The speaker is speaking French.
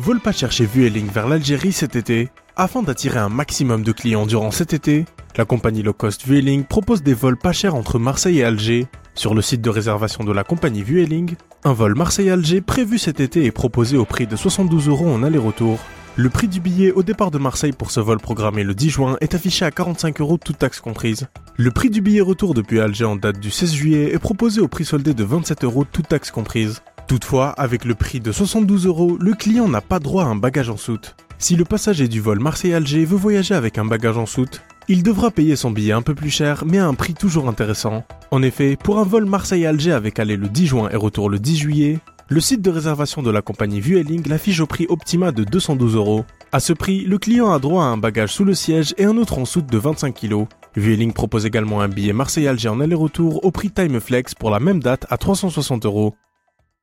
Vol pas cher chez Vueling vers l'Algérie cet été. Afin d'attirer un maximum de clients durant cet été, la compagnie low cost Vueling propose des vols pas chers entre Marseille et Alger. Sur le site de réservation de la compagnie Vueling, un vol Marseille-Alger prévu cet été est proposé au prix de 72 euros en aller-retour. Le prix du billet au départ de Marseille pour ce vol programmé le 10 juin est affiché à 45 euros toutes taxes comprises. Le prix du billet retour depuis Alger en date du 16 juillet est proposé au prix soldé de 27 euros toutes taxes comprises. Toutefois, avec le prix de 72 euros, le client n'a pas droit à un bagage en soute. Si le passager du vol Marseille-Alger veut voyager avec un bagage en soute, il devra payer son billet un peu plus cher, mais à un prix toujours intéressant. En effet, pour un vol Marseille-Alger avec aller le 10 juin et retour le 10 juillet, le site de réservation de la compagnie Vueling l'affiche au prix Optima de 212 euros. À ce prix, le client a droit à un bagage sous le siège et un autre en soute de 25 kg. Vueling propose également un billet Marseille-Alger en aller-retour au prix Timeflex pour la même date à 360 euros.